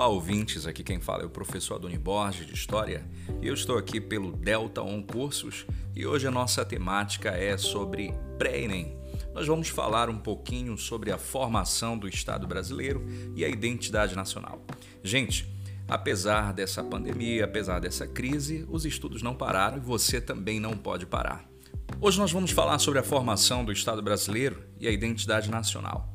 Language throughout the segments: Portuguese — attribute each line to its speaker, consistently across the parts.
Speaker 1: Olá, ouvintes. Aqui quem fala é o professor Adoni Borges de História e eu estou aqui pelo Delta On Cursos e hoje a nossa temática é sobre pré-ENEM. Nós vamos falar um pouquinho sobre a formação do Estado brasileiro e a identidade nacional. Gente, apesar dessa pandemia, apesar dessa crise, os estudos não pararam e você também não pode parar. Hoje nós vamos falar sobre a formação do Estado brasileiro e a identidade nacional.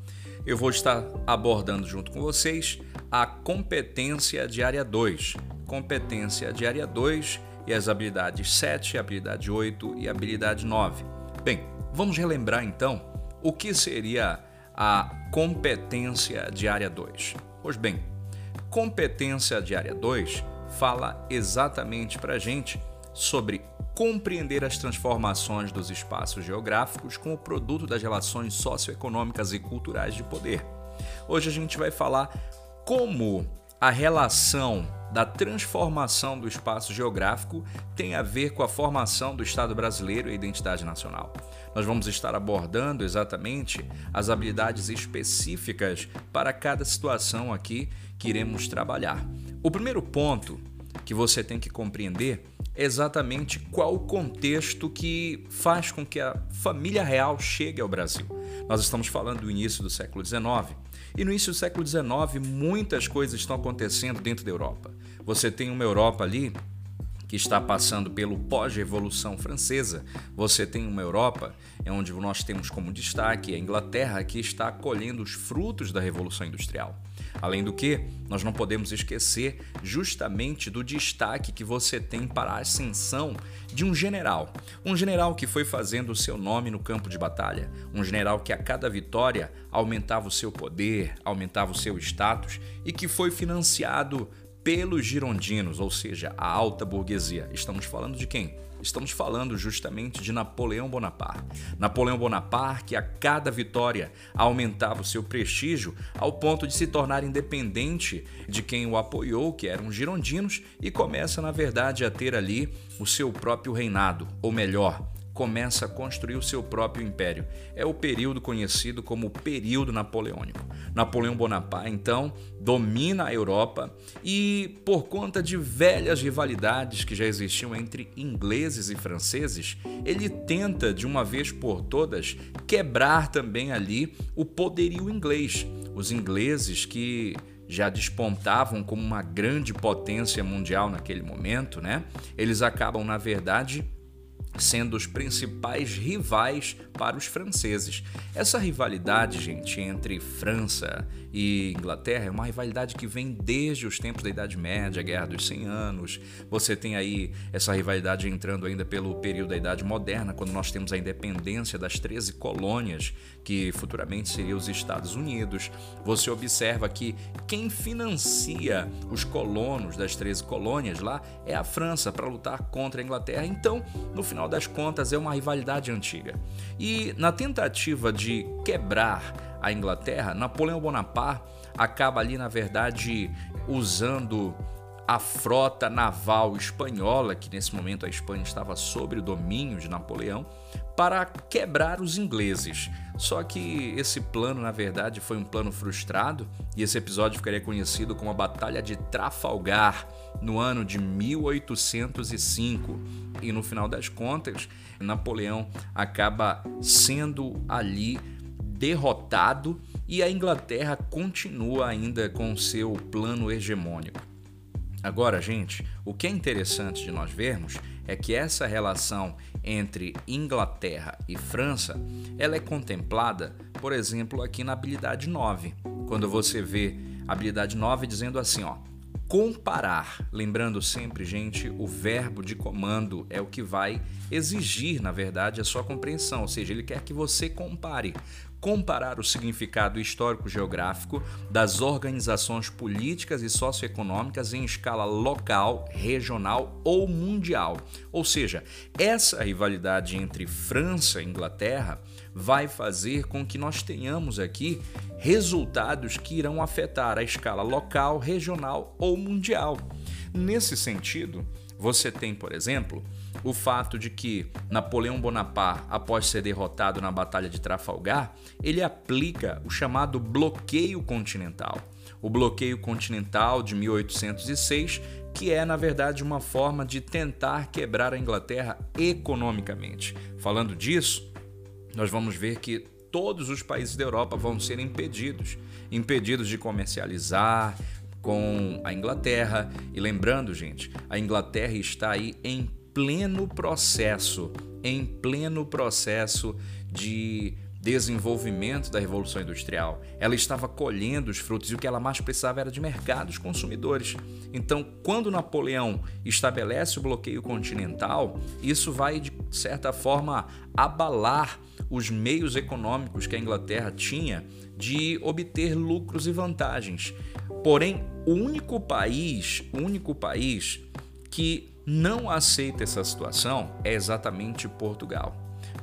Speaker 1: Eu vou estar abordando junto com vocês a competência de área 2. Competência de área 2 e as habilidades 7, habilidade 8 e habilidade 9. Bem, vamos relembrar então o que seria a competência de área 2. Pois bem, competência de área 2 fala exatamente para a gente sobre compreender as transformações dos espaços geográficos como produto das relações socioeconômicas e culturais de poder. Hoje a gente vai falar como a relação da transformação do espaço geográfico tem a ver com a formação do Estado brasileiro e a identidade nacional. Nós vamos estar abordando exatamente as habilidades específicas para cada situação aqui que iremos trabalhar. O primeiro ponto que você tem que compreender exatamente qual o contexto que faz com que a família real chegue ao Brasil. Nós estamos falando do início do século XIX. E no início do século XIX, muitas coisas estão acontecendo dentro da Europa. Você tem uma Europa ali que está passando pelo pós-revolução francesa. Você tem uma Europa onde nós temos como destaque a Inglaterra, que está colhendo os frutos da revolução industrial. Além do que, nós não podemos esquecer justamente do destaque que você tem para a ascensão de um general. Um general que foi fazendo o seu nome no campo de batalha. Um general que a cada vitória aumentava o seu poder, aumentava o seu status e que foi financiado pelos girondinos, ou seja, a alta burguesia. Estamos falando de quem? Estamos falando justamente de Napoleão Bonaparte. Napoleão Bonaparte, que a cada vitória aumentava o seu prestígio ao ponto de se tornar independente de quem o apoiou, que eram os girondinos, e começa, na verdade, a ter ali o seu próprio reinado, ou melhor, começa a construir o seu próprio império. É o período conhecido como período napoleônico. Napoleão Bonaparte, então, domina a Europa e, por conta de velhas rivalidades que já existiam entre ingleses e franceses, ele tenta, de uma vez por todas, quebrar também ali o poderio inglês. Os ingleses que já despontavam como uma grande potência mundial naquele momento, né? Eles acabam, na verdade, sendo os principais rivais para os franceses. Essa rivalidade, gente, entre França e Inglaterra é uma rivalidade que vem desde os tempos da Idade Média, Guerra dos 100 Anos. Você tem aí essa rivalidade entrando ainda pelo período da Idade Moderna, quando nós temos a independência das 13 colônias, que futuramente seriam os Estados Unidos. Você observa que quem financia os colonos das 13 colônias lá é a França para lutar contra a Inglaterra. Então, no final das contas, é uma rivalidade antiga. E na tentativa de quebrar a Inglaterra, Napoleão Bonaparte acaba ali, na verdade, usando a frota naval espanhola, que nesse momento a Espanha estava sob o domínio de Napoleão, para quebrar os ingleses. Só que esse plano, na verdade, foi um plano frustrado e esse episódio ficaria conhecido como a Batalha de Trafalgar no ano de 1805. E no final das contas, Napoleão acaba sendo ali derrotado e a Inglaterra continua ainda com seu plano hegemônico. Agora, gente, o que é interessante de nós vermos é que essa relação entre Inglaterra e França, ela é contemplada, por exemplo, aqui na habilidade 9. Quando você vê a habilidade 9 dizendo assim, ó, comparar. Lembrando sempre, gente, o verbo de comando é o que vai exigir, na verdade, a sua compreensão, ou seja, ele quer que você compare comparar o significado histórico-geográfico das organizações políticas e socioeconômicas em escala local, regional ou mundial. Ou seja, essa rivalidade entre França e Inglaterra vai fazer com que nós tenhamos aqui resultados que irão afetar a escala local, regional ou mundial. Nesse sentido, você tem, por exemplo, o fato de que Napoleão Bonaparte, após ser derrotado na Batalha de Trafalgar, ele aplica o chamado bloqueio continental. O bloqueio continental de 1806, que é na verdade uma forma de tentar quebrar a Inglaterra economicamente. Falando disso, nós vamos ver que todos os países da Europa vão ser impedidos impedidos de comercializar, com a Inglaterra. E lembrando, gente, a Inglaterra está aí em pleno processo, em pleno processo de desenvolvimento da Revolução Industrial. Ela estava colhendo os frutos e o que ela mais precisava era de mercados, consumidores. Então, quando Napoleão estabelece o bloqueio continental, isso vai, de certa forma, abalar os meios econômicos que a Inglaterra tinha de obter lucros e vantagens. Porém, o único país, o único país que não aceita essa situação é exatamente Portugal.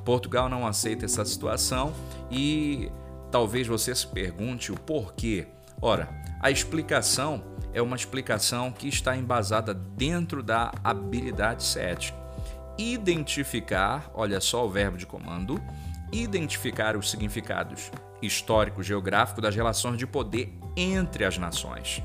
Speaker 1: Portugal não aceita essa situação e talvez você se pergunte o porquê. Ora, a explicação é uma explicação que está embasada dentro da habilidade 7. Identificar, olha só o verbo de comando, identificar os significados histórico-geográfico das relações de poder entre as nações.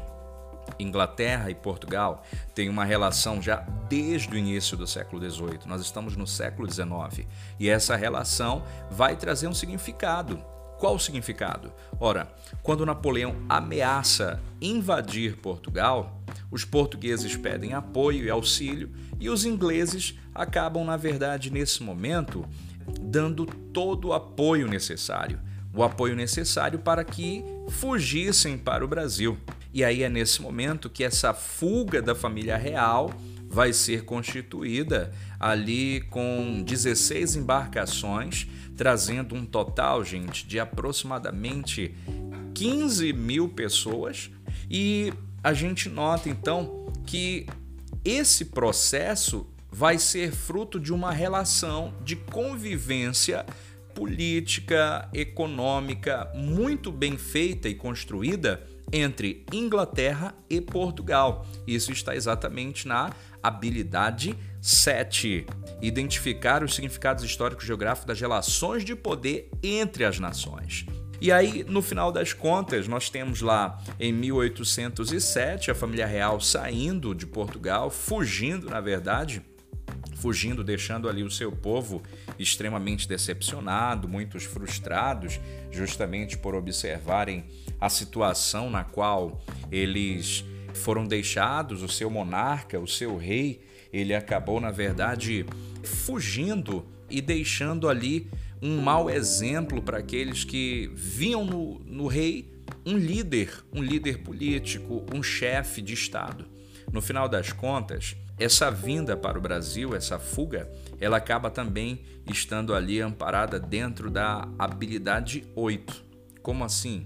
Speaker 1: Inglaterra e Portugal têm uma relação já desde o início do século XVIII. Nós estamos no século XIX e essa relação vai trazer um significado. Qual o significado? Ora, quando Napoleão ameaça invadir Portugal, os portugueses pedem apoio e auxílio e os ingleses acabam, na verdade, nesse momento, dando todo o apoio necessário o apoio necessário para que fugissem para o Brasil. E aí é nesse momento que essa fuga da família real vai ser constituída ali com 16 embarcações, trazendo um total, gente, de aproximadamente 15 mil pessoas. E a gente nota então que esse processo vai ser fruto de uma relação de convivência política, econômica muito bem feita e construída entre Inglaterra e Portugal. Isso está exatamente na habilidade 7. Identificar os significados históricos geográficos das relações de poder entre as nações. E aí, no final das contas, nós temos lá em 1807 a família real saindo de Portugal, fugindo, na verdade, fugindo, deixando ali o seu povo extremamente decepcionado, muitos frustrados, justamente por observarem a situação na qual eles foram deixados, o seu monarca, o seu rei, ele acabou, na verdade, fugindo e deixando ali um mau exemplo para aqueles que viam no, no rei um líder, um líder político, um chefe de Estado. No final das contas, essa vinda para o Brasil, essa fuga, ela acaba também estando ali amparada dentro da habilidade 8. Como assim?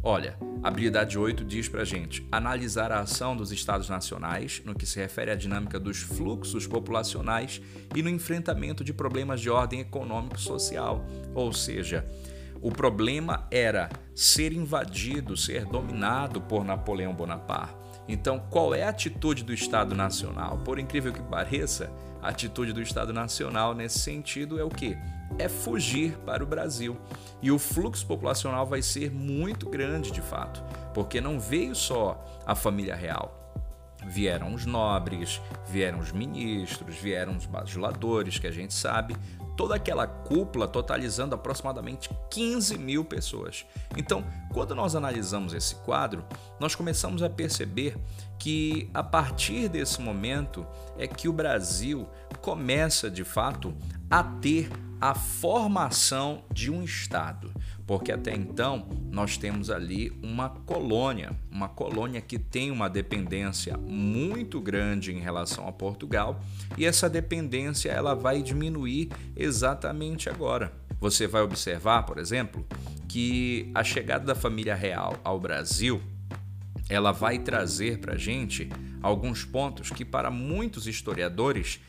Speaker 1: Olha, habilidade 8 diz para gente analisar a ação dos estados nacionais no que se refere à dinâmica dos fluxos populacionais e no enfrentamento de problemas de ordem econômico-social. Ou seja, o problema era ser invadido, ser dominado por Napoleão Bonaparte. Então, qual é a atitude do Estado Nacional? Por incrível que pareça, a atitude do Estado Nacional nesse sentido é o quê? É fugir para o Brasil. E o fluxo populacional vai ser muito grande de fato, porque não veio só a família real. Vieram os nobres, vieram os ministros, vieram os bajuladores, que a gente sabe, toda aquela cúpula totalizando aproximadamente 15 mil pessoas. Então, quando nós analisamos esse quadro, nós começamos a perceber que a partir desse momento é que o Brasil começa de fato a ter a formação de um Estado, porque até então nós temos ali uma colônia, uma colônia que tem uma dependência muito grande em relação a Portugal e essa dependência ela vai diminuir exatamente agora. Você vai observar, por exemplo, que a chegada da família real ao Brasil ela vai trazer para a gente alguns pontos que para muitos historiadores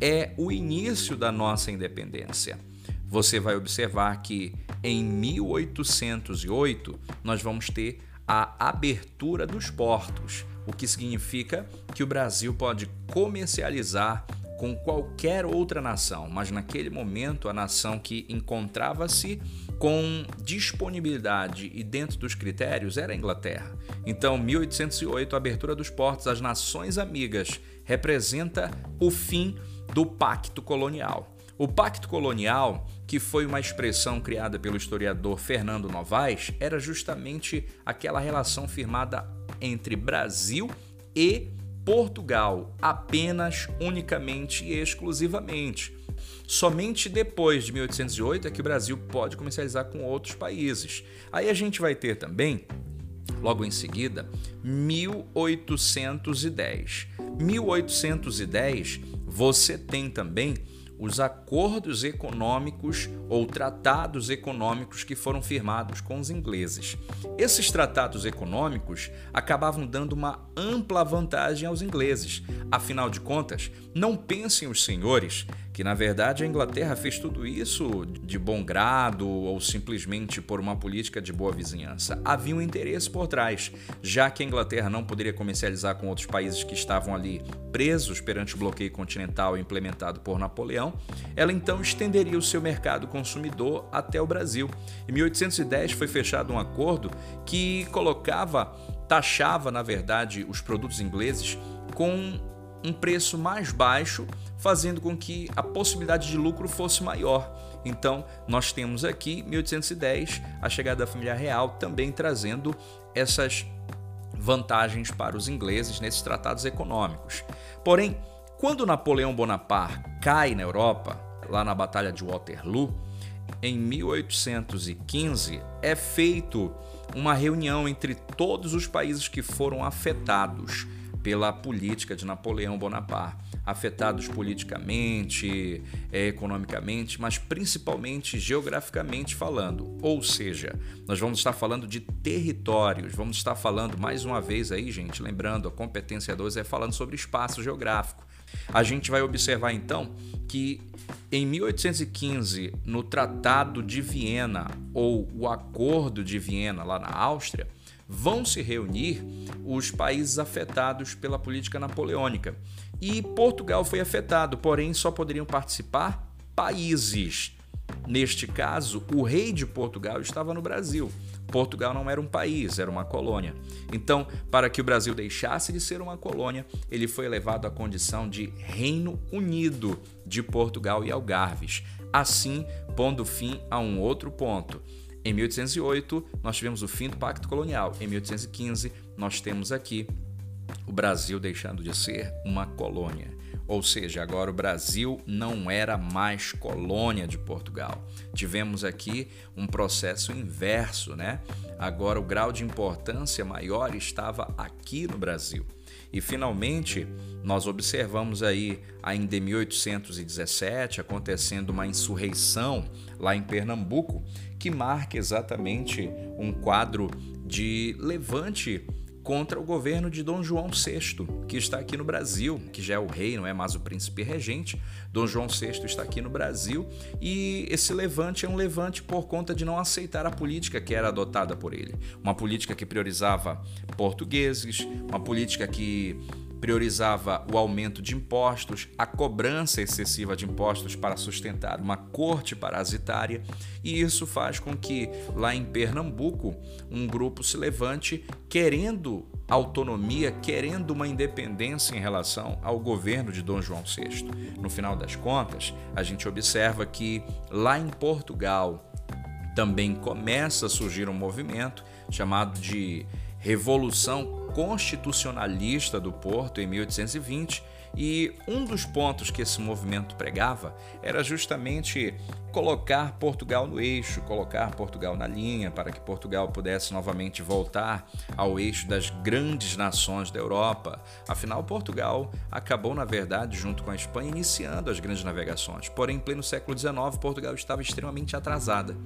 Speaker 1: é o início da nossa independência. Você vai observar que em 1808 nós vamos ter a abertura dos portos, o que significa que o Brasil pode comercializar com qualquer outra nação, mas naquele momento a nação que encontrava-se com disponibilidade e dentro dos critérios era a Inglaterra. Então, 1808, a abertura dos portos às nações amigas representa o fim do pacto colonial. O pacto colonial, que foi uma expressão criada pelo historiador Fernando Novaes, era justamente aquela relação firmada entre Brasil e Portugal, apenas, unicamente e exclusivamente. Somente depois de 1808 é que o Brasil pode comercializar com outros países. Aí a gente vai ter também, logo em seguida, 1810. 1810, você tem também os acordos econômicos ou tratados econômicos que foram firmados com os ingleses. Esses tratados econômicos acabavam dando uma ampla vantagem aos ingleses. Afinal de contas, não pensem os senhores que na verdade a Inglaterra fez tudo isso de bom grado ou simplesmente por uma política de boa vizinhança. Havia um interesse por trás, já que a Inglaterra não poderia comercializar com outros países que estavam ali presos perante o bloqueio continental implementado por Napoleão, ela então estenderia o seu mercado consumidor até o Brasil. Em 1810 foi fechado um acordo que colocava, taxava na verdade os produtos ingleses com um preço mais baixo, fazendo com que a possibilidade de lucro fosse maior. Então, nós temos aqui 1810 a chegada da família real também trazendo essas vantagens para os ingleses nesses tratados econômicos. Porém, quando Napoleão Bonaparte cai na Europa, lá na Batalha de Waterloo, em 1815, é feito uma reunião entre todos os países que foram afetados pela política de Napoleão Bonaparte, afetados politicamente, é, economicamente, mas principalmente geograficamente falando. Ou seja, nós vamos estar falando de territórios, vamos estar falando mais uma vez aí, gente, lembrando, a competência 2 é falando sobre espaço geográfico. A gente vai observar então que em 1815, no Tratado de Viena ou o Acordo de Viena lá na Áustria, vão se reunir os países afetados pela política napoleônica. E Portugal foi afetado, porém só poderiam participar países. Neste caso, o rei de Portugal estava no Brasil. Portugal não era um país, era uma colônia. Então, para que o Brasil deixasse de ser uma colônia, ele foi elevado à condição de Reino Unido de Portugal e Algarves, assim pondo fim a um outro ponto. Em 1808, nós tivemos o fim do Pacto Colonial. Em 1815, nós temos aqui o Brasil deixando de ser uma colônia. Ou seja, agora o Brasil não era mais colônia de Portugal. Tivemos aqui um processo inverso, né? Agora o grau de importância maior estava aqui no Brasil. E finalmente, nós observamos aí, ainda em 1817, acontecendo uma insurreição lá em Pernambuco, que marca exatamente um quadro de levante contra o governo de Dom João VI, que está aqui no Brasil, que já é o rei, não é mais o príncipe regente. Dom João VI está aqui no Brasil e esse levante é um levante por conta de não aceitar a política que era adotada por ele. Uma política que priorizava portugueses, uma política que priorizava o aumento de impostos, a cobrança excessiva de impostos para sustentar uma corte parasitária, e isso faz com que lá em Pernambuco um grupo se levante querendo autonomia, querendo uma independência em relação ao governo de Dom João VI. No final das contas, a gente observa que lá em Portugal também começa a surgir um movimento chamado de Revolução constitucionalista do Porto em 1820 e um dos pontos que esse movimento pregava era justamente colocar Portugal no eixo, colocar Portugal na linha, para que Portugal pudesse novamente voltar ao eixo das grandes nações da Europa. Afinal, Portugal acabou, na verdade, junto com a Espanha, iniciando as grandes navegações. Porém, em pleno século XIX, Portugal estava extremamente atrasada.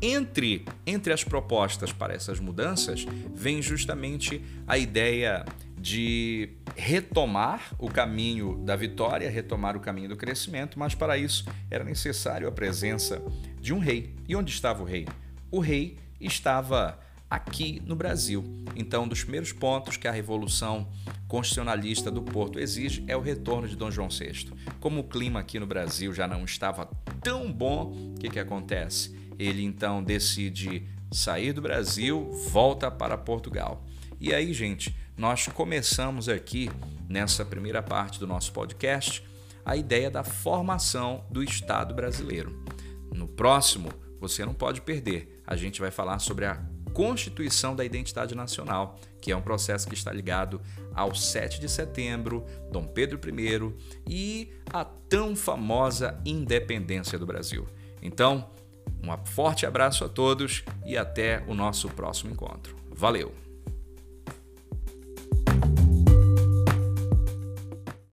Speaker 1: Entre, entre as propostas para essas mudanças, vem justamente a ideia de retomar o caminho da vitória, retomar o caminho do crescimento, mas para isso era necessário a presença de um rei. E onde estava o rei? O rei estava aqui no Brasil. Então, um dos primeiros pontos que a Revolução Constitucionalista do Porto exige é o retorno de Dom João VI. Como o clima aqui no Brasil já não estava tão bom, o que, que acontece? Ele então decide sair do Brasil, volta para Portugal. E aí, gente, nós começamos aqui nessa primeira parte do nosso podcast a ideia da formação do Estado brasileiro. No próximo, você não pode perder. A gente vai falar sobre a Constituição da Identidade Nacional, que é um processo que está ligado ao 7 de setembro, Dom Pedro I e a tão famosa independência do Brasil. Então, um forte abraço a todos e até o nosso próximo encontro. Valeu!